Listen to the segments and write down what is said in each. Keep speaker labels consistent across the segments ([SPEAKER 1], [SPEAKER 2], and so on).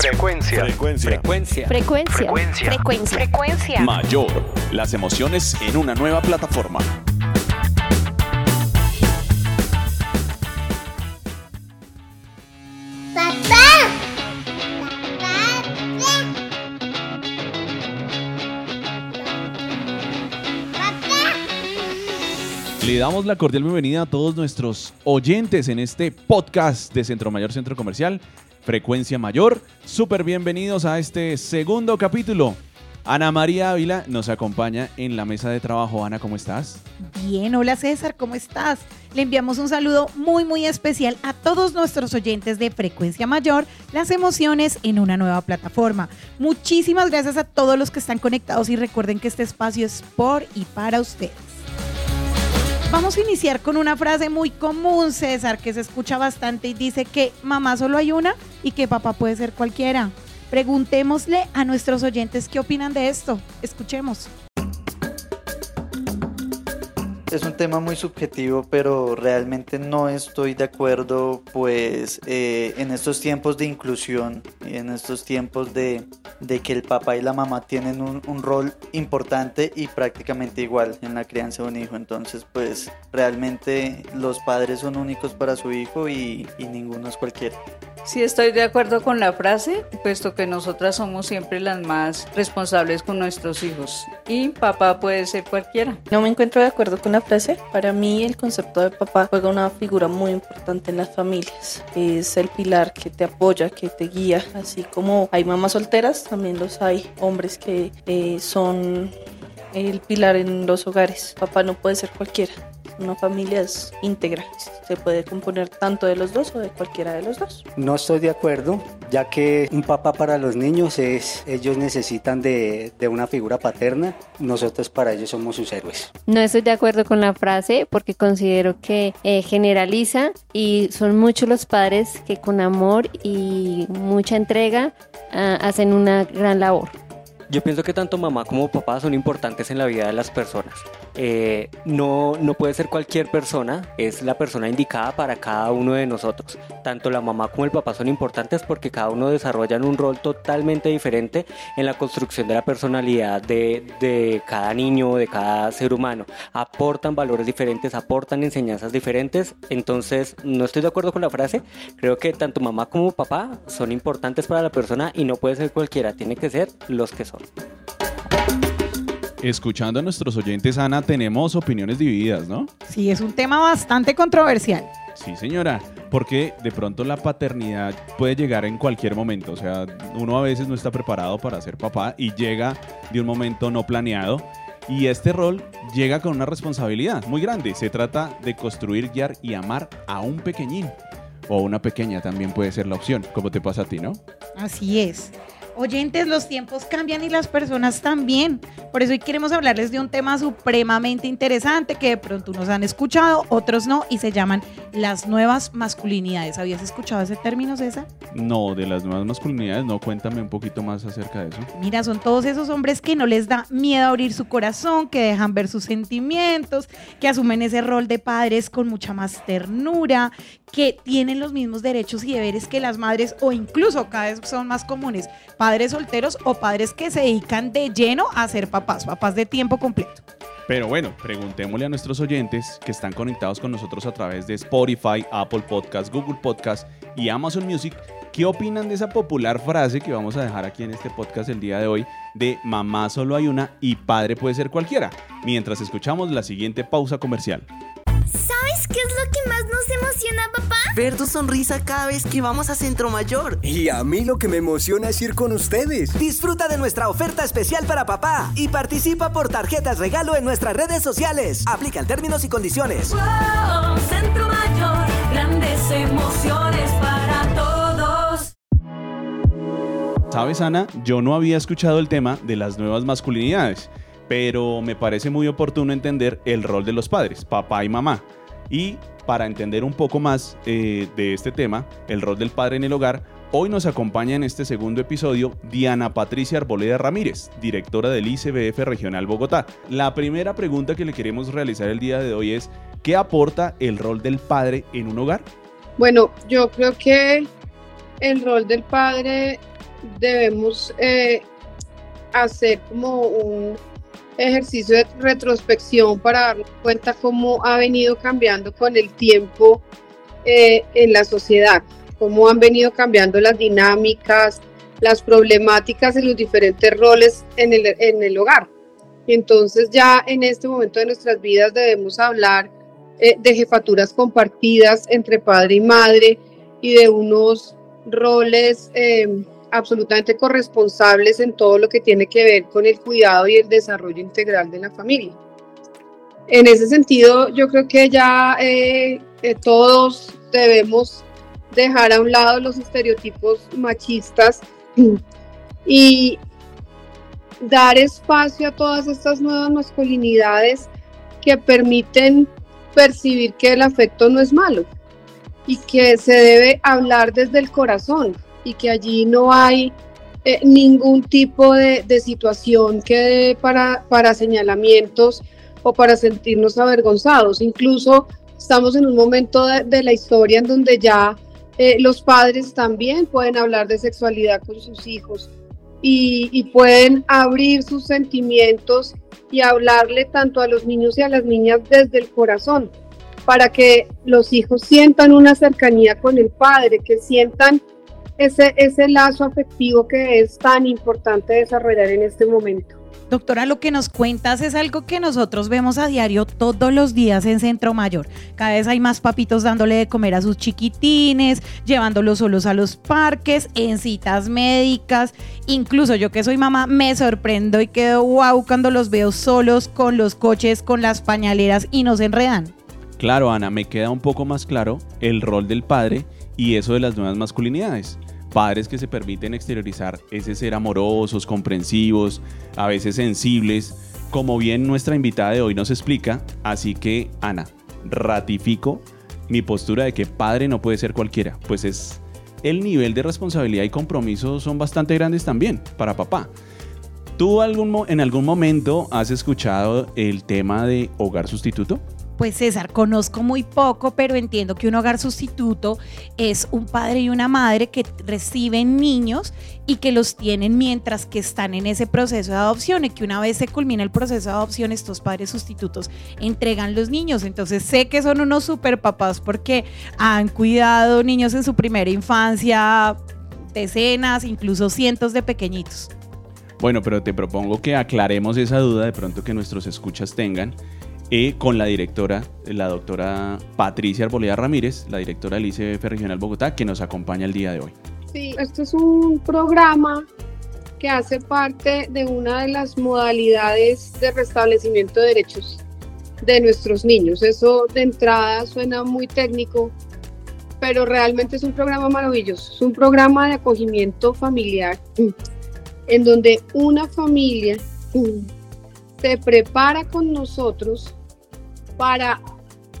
[SPEAKER 1] Frecuencia.
[SPEAKER 2] Frecuencia.
[SPEAKER 3] Frecuencia.
[SPEAKER 4] Frecuencia.
[SPEAKER 1] Frecuencia.
[SPEAKER 4] Frecuencia. Frecuencia.
[SPEAKER 2] Mayor. Las emociones en una nueva plataforma. Le damos la cordial bienvenida a todos nuestros oyentes en este podcast de Centro Mayor Centro Comercial, Frecuencia Mayor. Súper bienvenidos a este segundo capítulo. Ana María Ávila nos acompaña en la mesa de trabajo. Ana, ¿cómo estás?
[SPEAKER 5] Bien, hola César, ¿cómo estás? Le enviamos un saludo muy muy especial a todos nuestros oyentes de Frecuencia Mayor, las emociones en una nueva plataforma. Muchísimas gracias a todos los que están conectados y recuerden que este espacio es por y para ustedes. Vamos a iniciar con una frase muy común, César, que se escucha bastante y dice que mamá solo hay una y que papá puede ser cualquiera. Preguntémosle a nuestros oyentes qué opinan de esto. Escuchemos.
[SPEAKER 6] Es un tema muy subjetivo, pero realmente no estoy de acuerdo, pues eh, en estos tiempos de inclusión, en estos tiempos de, que el papá y la mamá tienen un, rol importante y prácticamente igual en la crianza de un hijo. Entonces, pues realmente los padres son únicos para su hijo y ninguno es cualquiera.
[SPEAKER 7] Sí, estoy de acuerdo con la frase, puesto que nosotras somos siempre las más responsables con nuestros hijos y papá puede ser cualquiera.
[SPEAKER 8] No me encuentro de acuerdo con la frase. Para mí el concepto de papá juega una figura muy importante en las familias. Es el pilar que te apoya, que te guía. Así como hay mamás solteras, también los hay hombres que eh, son el pilar en los hogares. Papá no puede ser cualquiera. Una familia es íntegra. Se puede componer tanto de los dos o de cualquiera de los dos.
[SPEAKER 9] No estoy de acuerdo, ya que un papá para los niños es, ellos necesitan de, de una figura paterna. Nosotros para ellos somos sus héroes.
[SPEAKER 4] No estoy de acuerdo con la frase porque considero que eh, generaliza y son muchos los padres que con amor y mucha entrega uh, hacen una gran labor.
[SPEAKER 3] Yo pienso que tanto mamá como papá son importantes en la vida de las personas. Eh, no, no puede ser cualquier persona, es la persona indicada para cada uno de nosotros. Tanto la mamá como el papá son importantes porque cada uno desarrollan un rol totalmente diferente en la construcción de la personalidad de, de cada niño, de cada ser humano. Aportan valores diferentes, aportan enseñanzas diferentes. Entonces, no estoy de acuerdo con la frase. Creo que tanto mamá como papá son importantes para la persona y no puede ser cualquiera, tiene que ser los que son.
[SPEAKER 2] Escuchando a nuestros oyentes, Ana, tenemos opiniones divididas, ¿no?
[SPEAKER 5] Sí, es un tema bastante controversial.
[SPEAKER 2] Sí, señora, porque de pronto la paternidad puede llegar en cualquier momento. O sea, uno a veces no está preparado para ser papá y llega de un momento no planeado. Y este rol llega con una responsabilidad muy grande. Se trata de construir, guiar y amar a un pequeñín. O una pequeña también puede ser la opción, como te pasa a ti, ¿no?
[SPEAKER 5] Así es. Oyentes, los tiempos cambian y las personas también. Por eso hoy queremos hablarles de un tema supremamente interesante que de pronto unos han escuchado, otros no, y se llaman las nuevas masculinidades. ¿Habías escuchado ese término, César?
[SPEAKER 2] No, de las nuevas masculinidades no. Cuéntame un poquito más acerca de eso.
[SPEAKER 5] Mira, son todos esos hombres que no les da miedo abrir su corazón, que dejan ver sus sentimientos, que asumen ese rol de padres con mucha más ternura, que tienen los mismos derechos y deberes que las madres o incluso cada vez son más comunes, padres solteros o padres que se dedican de lleno a ser papás, papás de tiempo completo.
[SPEAKER 2] Pero bueno, preguntémosle a nuestros oyentes que están conectados con nosotros a través de Spotify, Apple Podcast, Google Podcast y Amazon Music, ¿qué opinan de esa popular frase que vamos a dejar aquí en este podcast el día de hoy de mamá solo hay una y padre puede ser cualquiera? Mientras escuchamos la siguiente pausa comercial.
[SPEAKER 10] ¿Sabes qué es lo que más nos emociona, papá?
[SPEAKER 11] Ver tu sonrisa cada vez que vamos a Centro Mayor.
[SPEAKER 12] Y a mí lo que me emociona es ir con ustedes.
[SPEAKER 13] Disfruta de nuestra oferta especial para papá y participa por tarjetas regalo en nuestras redes sociales. Aplican términos y condiciones.
[SPEAKER 10] Wow, Centro Mayor, grandes emociones para todos.
[SPEAKER 2] ¿Sabes, Ana? Yo no había escuchado el tema de las nuevas masculinidades pero me parece muy oportuno entender el rol de los padres, papá y mamá. Y para entender un poco más eh, de este tema, el rol del padre en el hogar, hoy nos acompaña en este segundo episodio Diana Patricia Arboleda Ramírez, directora del ICBF Regional Bogotá. La primera pregunta que le queremos realizar el día de hoy es, ¿qué aporta el rol del padre en un hogar?
[SPEAKER 14] Bueno, yo creo que el rol del padre
[SPEAKER 1] debemos eh, hacer como un ejercicio de retrospección para darnos cuenta cómo ha venido cambiando con el tiempo eh, en la sociedad, cómo han venido cambiando las dinámicas, las problemáticas y los diferentes roles en el, en el hogar. Entonces ya en este momento de nuestras vidas debemos hablar eh, de jefaturas compartidas entre padre y madre y de unos roles eh, absolutamente corresponsables en todo lo que tiene que ver con el cuidado y el desarrollo integral de la familia. En ese sentido, yo creo que ya eh, todos debemos dejar a un lado los estereotipos machistas y dar espacio a todas estas nuevas masculinidades que permiten percibir que el afecto no es malo y que se debe hablar desde el corazón y que allí no hay eh, ningún tipo de, situación que dé para, para señalamientos o para sentirnos avergonzados. Incluso estamos en un momento de, la historia en donde ya eh, los padres también pueden hablar de sexualidad con sus hijos y, pueden abrir sus sentimientos y hablarle tanto a los niños y a las niñas desde el corazón, para que los hijos sientan una cercanía con el padre, que sientan ese, ese lazo afectivo que es tan importante desarrollar en este momento.
[SPEAKER 5] Doctora, lo que nos cuentas es algo que nosotros vemos a diario todos los días en Centro Mayor. Cada vez hay más papitos dándole de comer a sus chiquitines, llevándolos solos a los parques, en citas médicas. Incluso yo que soy mamá me sorprendo y quedo wow cuando los veo solos con los coches, con las pañaleras y no se enredan.
[SPEAKER 2] Claro, Ana, me queda un poco más claro el rol del padre y eso de las nuevas masculinidades padres que se permiten exteriorizar ese ser amorosos, comprensivos, a veces sensibles, como bien nuestra invitada de hoy nos explica. Así que, Ana, ratifico mi postura de que padre no puede ser cualquiera, pues es el nivel de responsabilidad y compromiso son bastante grandes también para papá. ¿Tú en algún momento has escuchado el tema de hogar sustituto?
[SPEAKER 5] Pues César, conozco muy poco, pero entiendo que un hogar sustituto es un padre y una madre que reciben niños y que los tienen mientras que están en ese proceso de adopción y que una vez se culmina el proceso de adopción, estos padres sustitutos entregan los niños. Entonces sé que son unos super papás porque han cuidado niños en su primera infancia, decenas, incluso cientos de pequeñitos.
[SPEAKER 2] Bueno, pero te propongo que aclaremos esa duda de pronto que nuestros escuchas tengan y con la directora, la doctora Patricia Arboleda Ramírez, la directora del ICF Regional Bogotá, que nos acompaña el día de hoy.
[SPEAKER 1] Sí, esto es un programa que hace parte de una de las modalidades de restablecimiento de derechos de nuestros niños. Eso de entrada suena muy técnico, pero realmente es un programa maravilloso. Es un programa de acogimiento familiar en donde una familia se prepara con nosotros para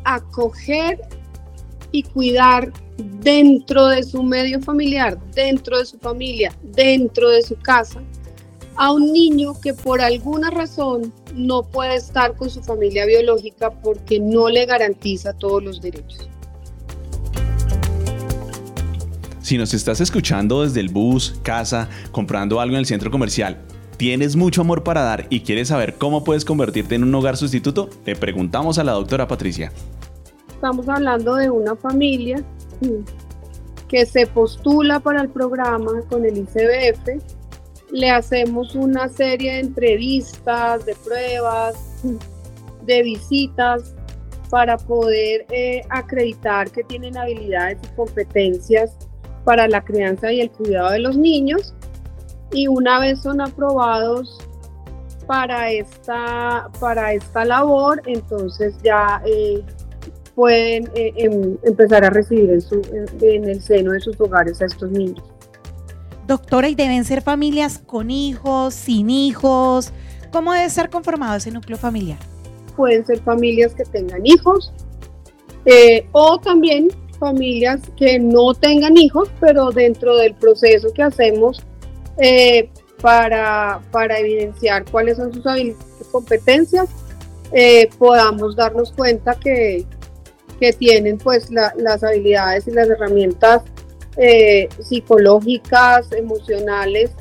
[SPEAKER 1] acoger y cuidar dentro de su medio familiar, dentro de su familia, dentro de su casa, a un niño que por alguna razón no puede estar con su familia biológica porque no le garantiza todos los derechos.
[SPEAKER 2] Si nos estás escuchando desde el bus, casa, comprando algo en el centro comercial ¿Tienes mucho amor para dar y quieres saber cómo puedes convertirte en un hogar sustituto? Te preguntamos a la doctora Patricia.
[SPEAKER 1] Estamos hablando de una familia que se postula para el programa con el ICBF. Le hacemos una serie de entrevistas, de pruebas, de visitas para poder eh, acreditar que tienen habilidades y competencias para la crianza y el cuidado de los niños y una vez son aprobados para esta, para esta labor, entonces ya eh, pueden eh, em, empezar a recibir en, su, en el seno de sus hogares a estos niños.
[SPEAKER 5] Doctora, ¿y deben ser familias con hijos, sin hijos? ¿Cómo debe ser conformado ese núcleo familiar?
[SPEAKER 1] Pueden ser familias que tengan hijos eh, o también familias que no tengan hijos, pero dentro del proceso que hacemos eh, para, para, evidenciar cuáles son sus competencias, eh, podamos darnos cuenta que, que tienen pues las habilidades y las herramientas eh, psicológicas, emocionales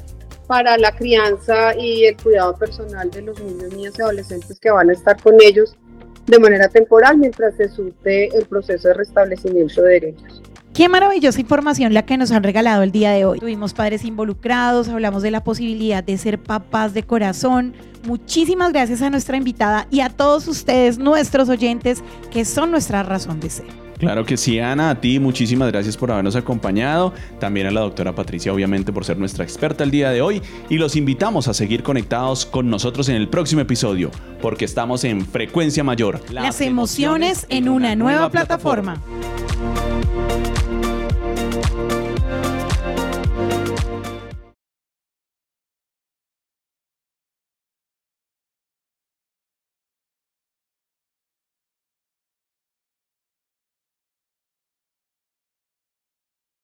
[SPEAKER 1] para la crianza y el cuidado personal de los niños, niñas y adolescentes que van a estar con ellos de manera temporal mientras se surte el proceso de restablecimiento de derechos.
[SPEAKER 5] Qué maravillosa información la que nos han regalado el día de hoy. Tuvimos padres involucrados, hablamos de la posibilidad de ser papás de corazón. Muchísimas gracias a nuestra invitada y a todos ustedes, nuestros oyentes, que son nuestra razón de ser.
[SPEAKER 2] Claro que sí, Ana, a ti muchísimas gracias por habernos acompañado, también a la doctora Patricia obviamente por ser nuestra experta el día de hoy y los invitamos a seguir conectados con nosotros en el próximo episodio porque estamos en Frecuencia Mayor.
[SPEAKER 5] Las, emociones, en una, nueva, plataforma.